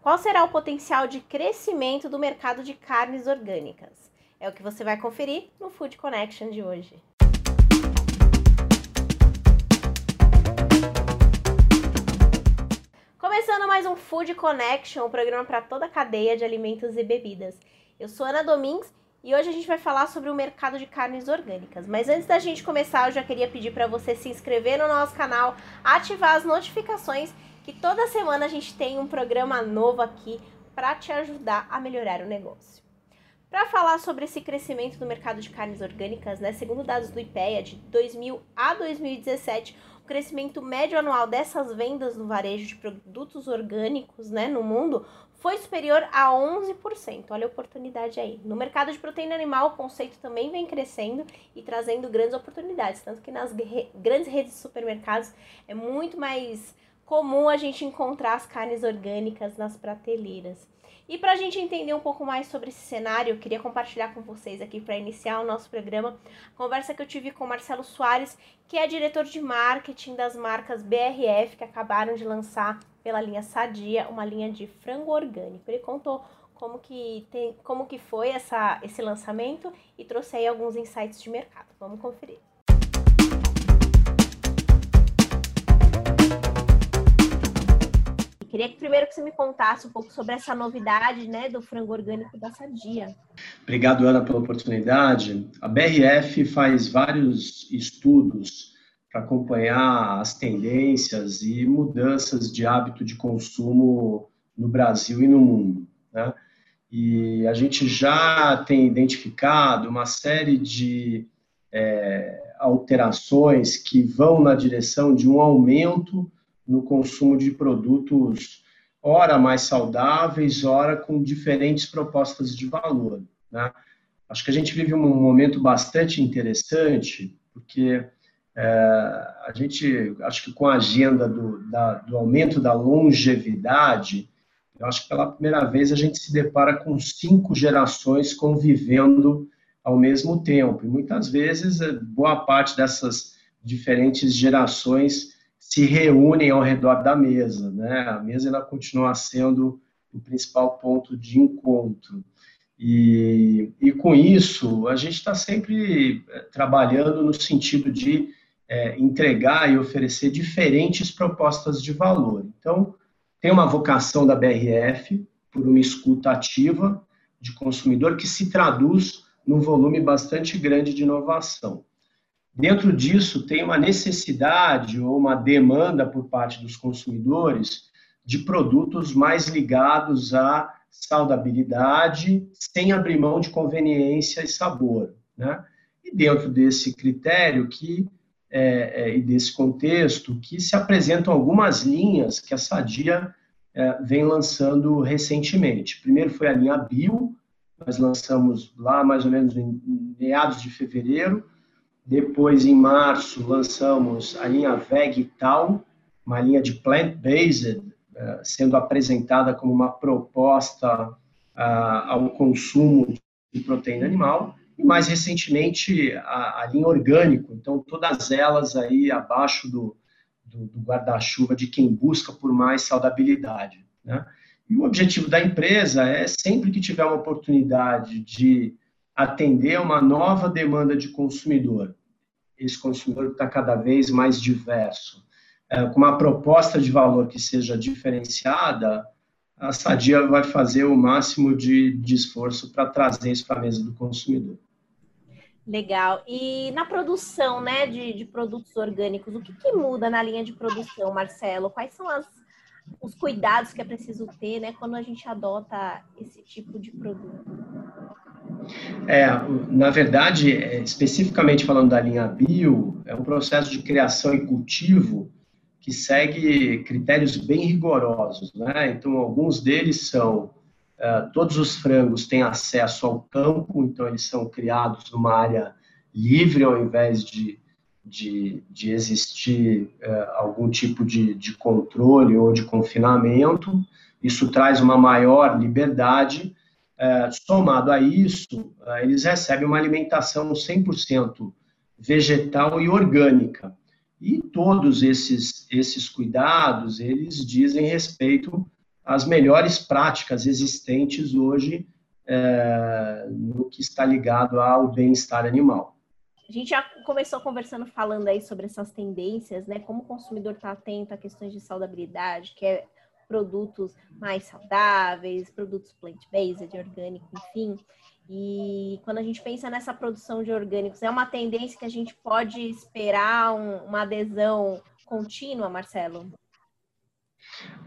Qual será o potencial de crescimento do mercado de carnes orgânicas? É o que você vai conferir no Food Connection de hoje. Começando mais um Food Connection, um programa para toda a cadeia de alimentos e bebidas. Eu sou Ana Domingues e hoje a gente vai falar sobre o mercado de carnes orgânicas. Mas antes da gente começar, eu já queria pedir para você se inscrever no nosso canal, ativar as notificações que toda semana a gente tem um programa novo aqui para te ajudar a melhorar o negócio. Para falar sobre esse crescimento do mercado de carnes orgânicas, né, segundo dados do IPEA, de 2000 a 2017, o crescimento médio anual dessas vendas no varejo de produtos orgânicos né, no mundo foi superior a 11%. Olha a oportunidade aí. No mercado de proteína animal, o conceito também vem crescendo e trazendo grandes oportunidades, tanto que nas grandes redes de supermercados é muito mais comum a gente encontrar as carnes orgânicas nas prateleiras. E para a gente entender um pouco mais sobre esse cenário, eu queria compartilhar com vocês aqui para iniciar o nosso programa a conversa que eu tive com Marcelo Soares, que é diretor de marketing das marcas BRF, que acabaram de lançar pela linha Sadia uma linha de frango orgânico. Ele contou como que, tem, como que foi essa, esse lançamento e trouxe aí alguns insights de mercado. Vamos conferir. Queria que primeiro que você me contasse um pouco sobre essa novidade, né, do frango orgânico da Sadia. Obrigado, Ana, pela oportunidade. A BRF faz vários estudos para acompanhar as tendências e mudanças de hábito de consumo no Brasil e no mundo, né? E a gente já tem identificado uma série de é, alterações que vão na direção de um aumento no consumo de produtos, ora mais saudáveis, ora com diferentes propostas de valor. Né? Acho que a gente vive um momento bastante interessante, porque é, a gente, acho que com a agenda do, da, do aumento da longevidade, eu acho que pela primeira vez a gente se depara com cinco gerações convivendo ao mesmo tempo. E muitas vezes, boa parte dessas diferentes gerações se reúnem ao redor da mesa, né? A mesa ela continua sendo o principal ponto de encontro. E, e com isso, a gente está sempre eh, trabalhando no sentido de é, entregar e oferecer diferentes propostas de valor. Então, tem uma vocação da BRF por uma escuta ativa de consumidor que se traduz num volume bastante grande de inovação. Dentro disso, tem uma necessidade ou uma demanda por parte dos consumidores de produtos mais ligados à saudabilidade, sem abrir mão de conveniência e sabor. Né? E dentro desse critério que é, é, e desse contexto, que se apresentam algumas linhas que a Sadia é, vem lançando recentemente. Primeiro foi a linha Bio, nós lançamos lá mais ou menos em meados de fevereiro, depois, em março, lançamos a linha Vegetal, uma linha de plant-based, eh, sendo apresentada como uma proposta ah, ao consumo de proteína animal. E mais recentemente, a, linha orgânico. Então, todas elas aí abaixo do, do, do guarda-chuva de quem busca por mais saudabilidade. Né? E o objetivo da empresa é sempre que tiver uma oportunidade de atender uma nova demanda de consumidor, esse consumidor está cada vez mais diverso. É, com uma proposta de valor que seja diferenciada, a Sadia vai fazer o máximo de, de esforço para trazer isso para a mesa do consumidor. Legal. E na produção né, de, de produtos orgânicos, o que, que, muda na linha de produção, Marcelo? Quais são as, os cuidados que é preciso ter né, quando a gente adota esse tipo de produto? É, na verdade, é, especificamente falando da linha bio, é um processo de criação e cultivo que segue critérios bem rigorosos, né? Então, alguns deles são uh, todos os frangos têm acesso ao campo, então eles são criados numa área livre ao invés de, de, de existir uh, algum tipo de, de controle ou de confinamento. Isso traz uma maior liberdade somado a isso, é, eles recebem uma alimentação 100% vegetal e orgânica. E todos esses, esses cuidados, eles dizem respeito as melhores práticas existentes hoje é, no que está ligado ao bem-estar animal. A gente já começou conversando falando aí sobre essas tendências, né? Como o consumidor está atento a questões de saudabilidade, que é produtos mais saudáveis, produtos plant-based, orgânico, enfim. E quando a gente pensa nessa produção de orgânicos, é uma tendência que a gente pode esperar um, uma adesão contínua, Marcelo?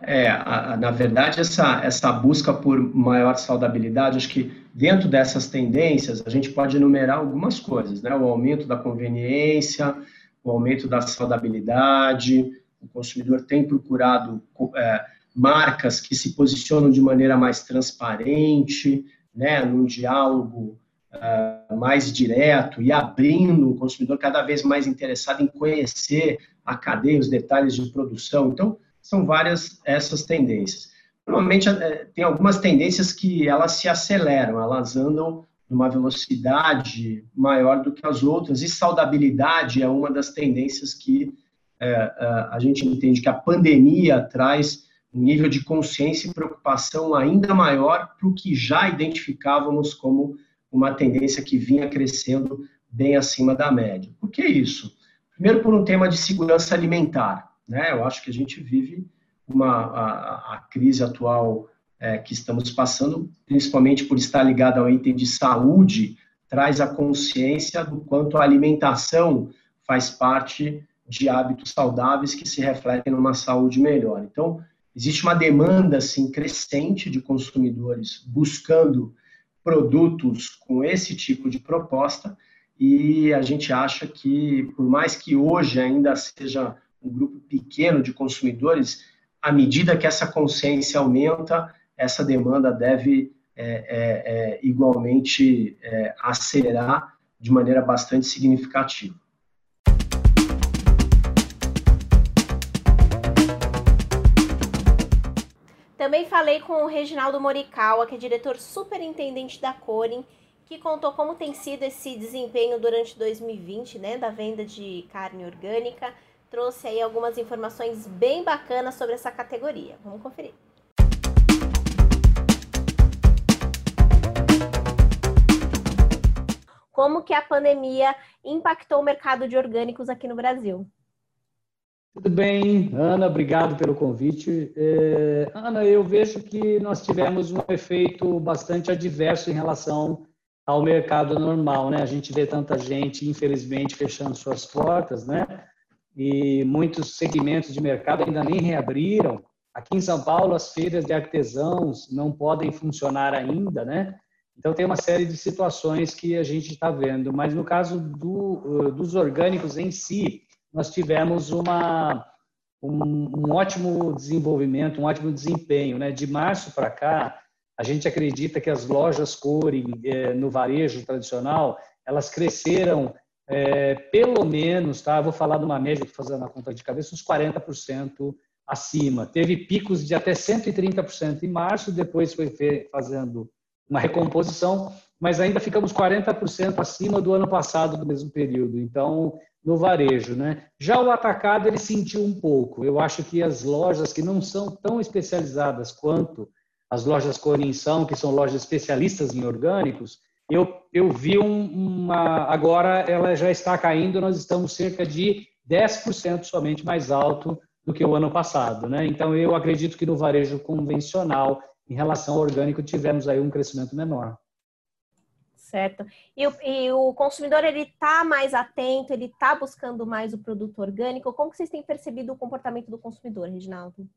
É, a, a, na verdade, essa, essa busca por maior saudabilidade, acho que dentro dessas tendências, a gente pode enumerar algumas coisas, né? O aumento da conveniência, o aumento da saudabilidade, o consumidor tem procurado é, marcas que se posicionam de maneira mais transparente, né, num diálogo uh, mais direto e abrindo o consumidor cada vez mais interessado em conhecer a cadeia, os detalhes de produção. Então, são várias essas tendências. Normalmente, eh, tem algumas tendências que elas se aceleram, elas andam numa velocidade maior do que as outras, e saudabilidade é uma das tendências que é, a gente entende que a pandemia traz um nível de consciência e preocupação ainda maior para o que já identificávamos como uma tendência que vinha crescendo bem acima da média. Por que isso? Primeiro, por um tema de segurança alimentar. Né? Eu acho que a gente vive uma, a, a crise atual é, que estamos passando, principalmente por estar ligada ao item de saúde, traz a consciência do quanto a alimentação faz parte de hábitos saudáveis que se refletem numa saúde melhor. Então, Existe uma demanda assim crescente de consumidores buscando produtos com esse tipo de proposta e a gente acha que, por mais que hoje ainda seja um grupo pequeno de consumidores, à medida que essa consciência aumenta, essa demanda deve é, é, é, igualmente é, acelerar de maneira bastante significativa. Também falei com o Reginaldo Morikawa, que é diretor superintendente da Corin, que contou como tem sido esse desempenho durante 2020, né, da venda de carne orgânica. Trouxe aí algumas informações bem bacanas sobre essa categoria. Vamos conferir. Como que a pandemia impactou o mercado de orgânicos aqui no Brasil? Tudo bem, Ana, obrigado pelo convite. É, Ana, eu vejo que nós tivemos um efeito bastante adverso em relação ao mercado normal, né? A gente vê tanta gente, infelizmente, fechando suas portas, né? E muitos segmentos de mercado ainda nem reabriram. Aqui em São Paulo, as feiras de artesãos não podem funcionar ainda, né? Então, tem uma série de situações que a gente está vendo. Mas no caso do, dos orgânicos em si, nós tivemos uma, um, um, ótimo desenvolvimento, um ótimo desempenho. Né? De março para cá, a gente acredita que as lojas Core eh, no varejo tradicional, elas cresceram é, pelo menos, tá? vou falar de uma média, estou fazendo a conta de cabeça, uns 40% acima. Teve picos de até 130% em março, depois foi fazendo uma recomposição, mas ainda ficamos 40% acima do ano passado, do mesmo período. Então, no varejo, né? Já o atacado ele sentiu um pouco. Eu acho que as lojas que não são tão especializadas quanto as lojas Corim são, que são lojas especialistas em orgânicos, eu, eu vi um, uma. Agora ela já está caindo, nós estamos cerca de 10% somente mais alto do que o ano passado. Né? Então, eu acredito que no varejo convencional, em relação ao orgânico, tivemos aí um crescimento menor certo? E o, e o consumidor ele está mais atento, ele está buscando mais o produto orgânico. Como que vocês têm percebido o comportamento do consumidor, Reginaldo?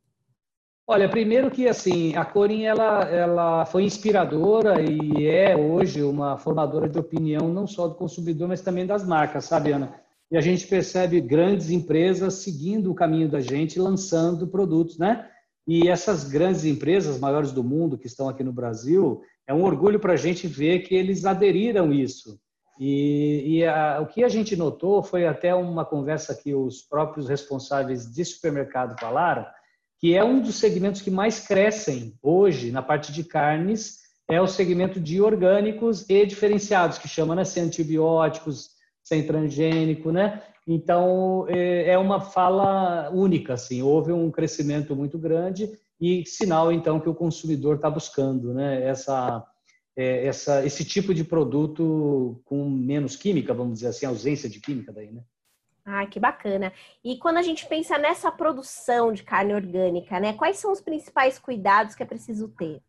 Olha, primeiro que assim a Corin ela, ela foi inspiradora e é hoje uma formadora de opinião não só do consumidor, mas também das marcas, sabe, Ana? E a gente percebe grandes empresas seguindo o caminho da gente, lançando produtos, né? E essas grandes empresas, maiores do mundo, que estão aqui no Brasil, é um orgulho para a gente ver que eles aderiram isso. E, e a, o que a gente notou foi até uma conversa que os próprios responsáveis de supermercado falaram, que é um dos segmentos que mais crescem hoje na parte de carnes, é o segmento de orgânicos e diferenciados, que chama né, sem antibióticos, sem transgênico, né? Então, é, é uma fala única, assim, houve um crescimento muito grande e sinal então que o consumidor está buscando, né? Essa, é, essa, esse tipo de produto com menos química, vamos dizer assim, ausência de química daí, né? Ah, que bacana. E quando a gente pensa nessa produção de carne orgânica, né? Quais são os principais cuidados que é preciso ter?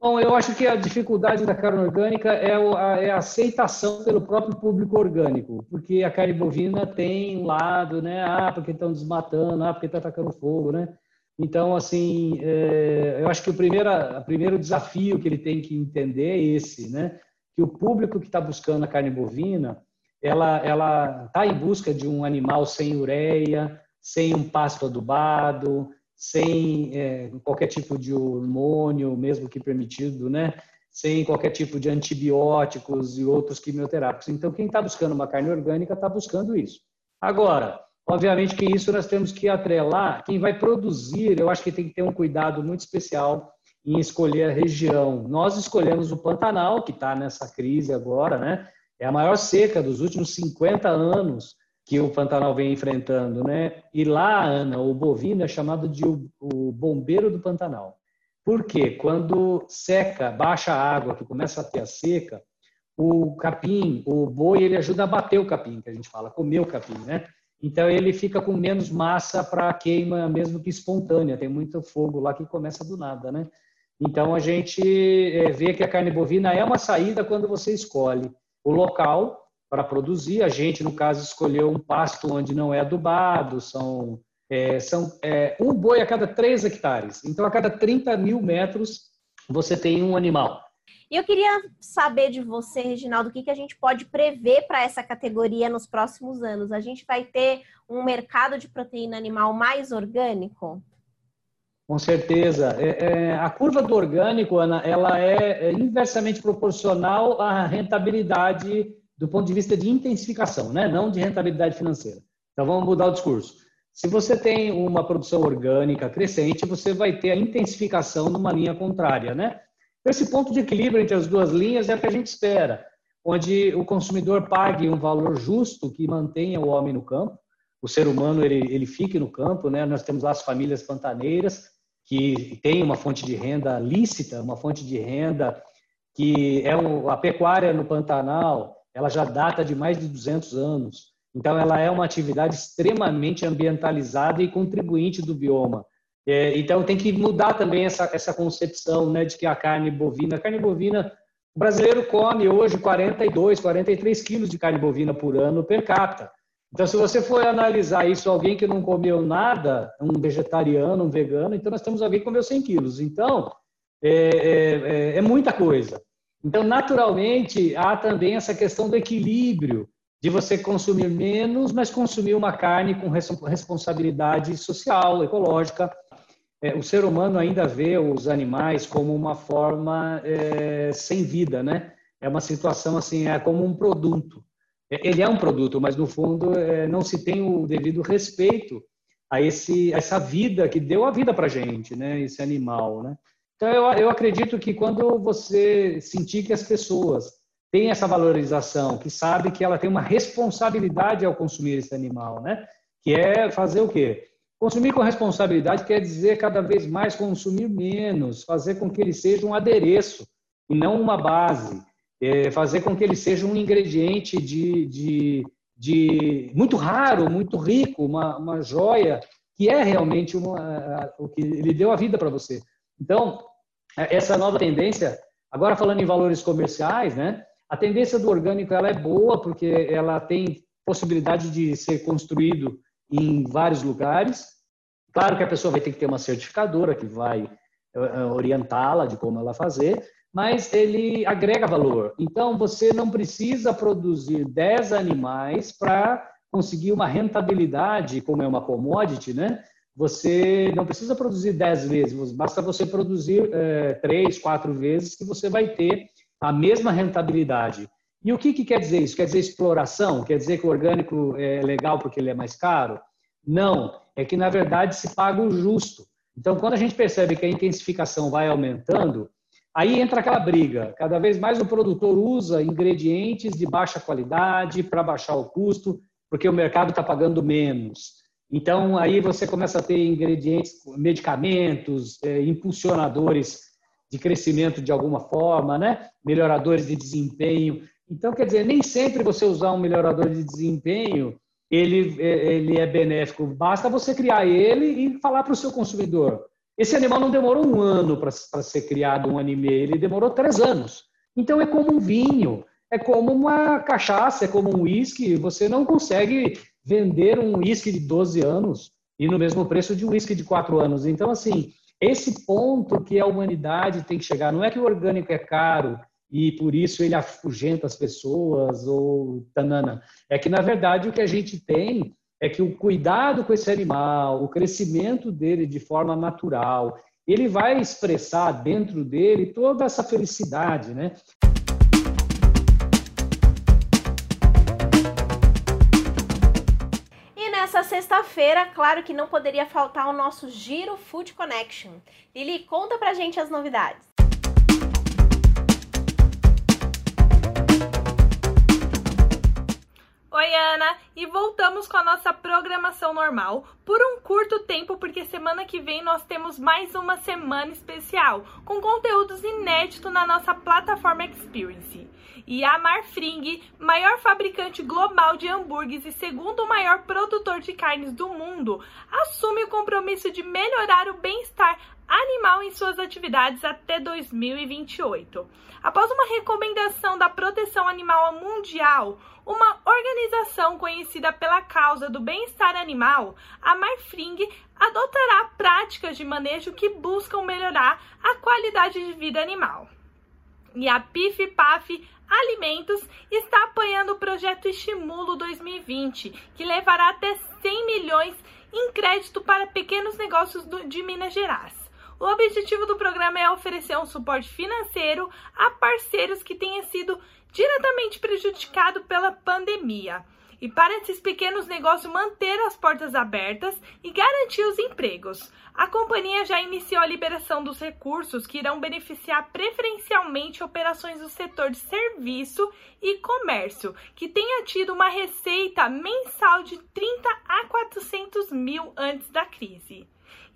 Bom, eu acho que a dificuldade da carne orgânica é a, é a, aceitação pelo próprio público orgânico, porque a carne bovina tem um lado, né? Ah, porque estão desmatando, ah, porque está atacando fogo, né? Então, assim, é, eu acho que o primeiro, o primeiro desafio que ele tem que entender é esse, né? Que o público que está buscando a carne bovina, ela ela está em busca de um animal sem ureia, sem um pasto adubado, sem é, qualquer tipo de hormônio, mesmo que permitido, né? sem qualquer tipo de antibióticos e outros quimioterápicos. Então, quem está buscando uma carne orgânica está buscando isso. Agora, obviamente que isso nós temos que atrelar. Quem vai produzir, eu acho que tem que ter um cuidado muito especial em escolher a região. Nós escolhemos o Pantanal, que está nessa crise agora, né? É a maior seca dos últimos 50 anos que o Pantanal vem enfrentando, né? E lá, Ana, o bovino é chamado de o, bombeiro do Pantanal. Por quê? Quando seca, baixa a água, que começa a ter a seca, o capim, o boi, ele ajuda a bater o capim, que a gente fala, comer o capim, né? Então ele fica com menos massa para queima, mesmo que espontânea. Tem muito fogo lá que começa do nada, né? Então a gente eh, vê que a carne bovina é uma saída quando você escolhe o local para produzir. A gente, no caso, escolheu um pasto onde não é adubado, são, é, são é, um boi a cada 3 hectares. Então, a cada 30 mil metros, você tem um animal. E eu queria saber de você, Reginaldo, o que, que a gente pode prever para essa categoria nos próximos anos? A gente vai ter um mercado de proteína animal mais orgânico? Com certeza. É, é, a curva do orgânico, Ana, ela é, é inversamente proporcional à rentabilidade do ponto de vista de intensificação, né? não de rentabilidade financeira. Então vamos mudar o discurso. Se você tem uma produção orgânica crescente, você vai ter a intensificação numa linha contrária, né? Esse ponto de equilíbrio entre as duas linhas é o que a gente espera, onde o consumidor pague um valor justo que mantenha o homem no campo, o ser humano ele, ele fique no campo, né? Nós temos lá as famílias pantaneiras que têm uma fonte de renda lícita, uma fonte de renda que é a pecuária no Pantanal, ela já data de mais de 200 anos. Então, ela é uma atividade extremamente ambientalizada e contribuinte do bioma. É, então, tem que mudar também essa, essa concepção né, de que a carne bovina... A carne bovina, o brasileiro come hoje 42, 43 quilos de carne bovina por ano per capita. Então, se você for analisar isso, alguém que não comeu nada, um vegetariano, um vegano, então nós temos alguém que comeu 100 quilos. Então, é, é, é, é muita coisa. Então, naturalmente, há também essa questão do equilíbrio, de você consumir menos, mas consumir uma carne com responsabilidade social, ecológica. É, o ser humano ainda vê os animais como uma forma é, sem vida, né? É uma situação assim, é como um produto. É, ele é um produto, mas no fundo é, não se tem o devido respeito a esse a essa vida que deu a vida para gente, né? Esse animal, né? Então, eu, eu acredito que quando você sentir que as pessoas têm essa valorização, que sabe que ela tem uma responsabilidade ao consumir esse animal, né? Que é fazer o quê? Consumir com responsabilidade quer dizer cada vez mais consumir menos, fazer com que ele seja um adereço e não uma base, é fazer com que ele seja um ingrediente de, de, de muito raro, muito rico, uma, uma joia que é realmente uma, o que ele deu a vida para você. Então, é, essa nova tendência, agora falando em valores comerciais, né? A tendência do orgânico ela é boa porque ela tem possibilidade de ser construído em vários lugares. Claro que a pessoa vai ter que ter uma certificadora que vai eh, eh, orientá-la de como ela fazer, mas ele agrega valor. Então, você não precisa produzir 10 animais para conseguir uma rentabilidade, como é uma commodity, né? você não precisa produzir 10 vezes, basta você produzir é, 3, 4 vezes que você vai ter a mesma rentabilidade. E o que, que quer dizer isso? Quer dizer exploração? Quer dizer que o orgânico é legal porque ele é mais caro? Não, é que na verdade se paga o justo. Então, quando a gente percebe que a intensificação vai aumentando, aí entra aquela briga. Cada vez mais o produtor usa ingredientes de baixa qualidade para baixar o custo, porque o mercado está pagando menos. Então, aí você começa a ter ingredientes, medicamentos, é, impulsionadores de crescimento de alguma forma, né? melhoradores de desempenho. Então, quer dizer, nem sempre você usar um melhorador de desempenho ele, é, ele é benéfico. Basta você criar ele e falar para o seu consumidor. Esse animal não demorou um ano para ser criado, um anime, ele demorou três anos. Então, é como um vinho, é como uma cachaça, é como um uísque. Você não consegue vender um uísque de 12 anos e no mesmo preço de um uísque de 4 anos. Então, assim, esse ponto que a humanidade tem que chegar, não é que o orgânico é caro e por isso ele afugenta as pessoas ou tanana. É que, na verdade, o que a gente tem é que o cuidado com esse animal, o crescimento dele de forma natural, ele vai expressar dentro dele toda essa felicidade, né? nessa sexta-feira, claro que não poderia faltar o nosso Giro Food Connection. Lili, conta pra gente as novidades. Oi, Ana! E voltamos com a nossa programação normal por um curto tempo, porque semana que vem nós temos mais uma semana especial com conteúdos inéditos na nossa plataforma Experience. E a Marfring, maior fabricante global de hambúrgueres e segundo maior produtor de carnes do mundo, assume o compromisso de melhorar o bem-estar animal em suas atividades até 2028. Após uma recomendação da Proteção Animal Mundial, uma organização conhecida pela causa do bem-estar animal, a Marfring adotará práticas de manejo que buscam melhorar a qualidade de vida animal. E a PIF-PAF Alimentos está apoiando o projeto Estimulo 2020, que levará até 100 milhões em crédito para pequenos negócios de Minas Gerais. O objetivo do programa é oferecer um suporte financeiro a parceiros que tenham sido diretamente prejudicados pela pandemia e para esses pequenos negócios manter as portas abertas e garantir os empregos. A companhia já iniciou a liberação dos recursos que irão beneficiar preferencialmente operações do setor de serviço e comércio, que tenha tido uma receita mensal de 30 a 400 mil antes da crise.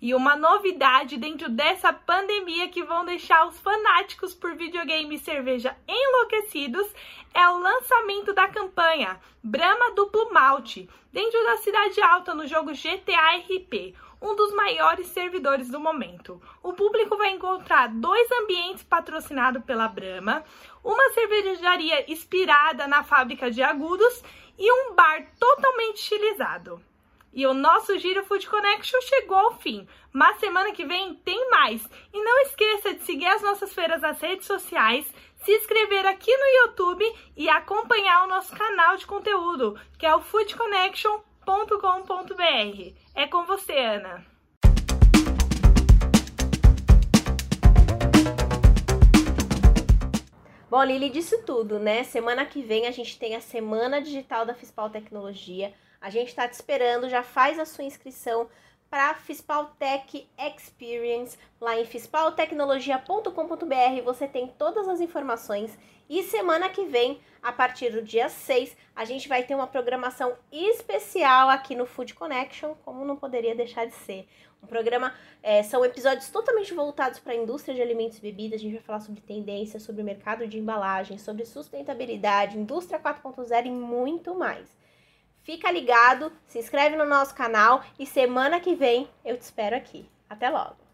E uma novidade dentro dessa pandemia que vão deixar os fanáticos por videogame e cerveja enlouquecidos é o lançamento da campanha Brahma Duplo Malte dentro da Cidade Alta no jogo GTA RP, um dos maiores servidores do momento. O público vai encontrar dois ambientes patrocinados pela Brahma, uma cervejaria inspirada na fábrica de agudos e um bar totalmente estilizado. E o nosso Giro Food Connection chegou ao fim, mas semana que vem tem mais. E não esqueça de seguir as nossas feiras nas redes sociais, se inscrever aqui no YouTube e acompanhar o nosso canal de conteúdo, que é o foodconnection.com.br. É com você, Ana. Bom, Lili disse tudo, né? Semana que vem a gente tem a Semana Digital da Fispal Tecnologia. A gente está te esperando, já faz a sua inscrição para a Fispaltech Experience lá em fispaltecnologia.com.br. Você tem todas as informações e semana que vem, a partir do dia 6, a gente vai ter uma programação especial aqui no Food Connection, como não poderia deixar de ser. Um programa, é, são episódios totalmente voltados para a indústria de alimentos e bebidas. A gente vai falar sobre tendências, sobre mercado de embalagem, sobre sustentabilidade, indústria 4.0 e muito mais. Fica ligado, se inscreve no nosso canal e semana que vem eu te espero aqui. Até logo!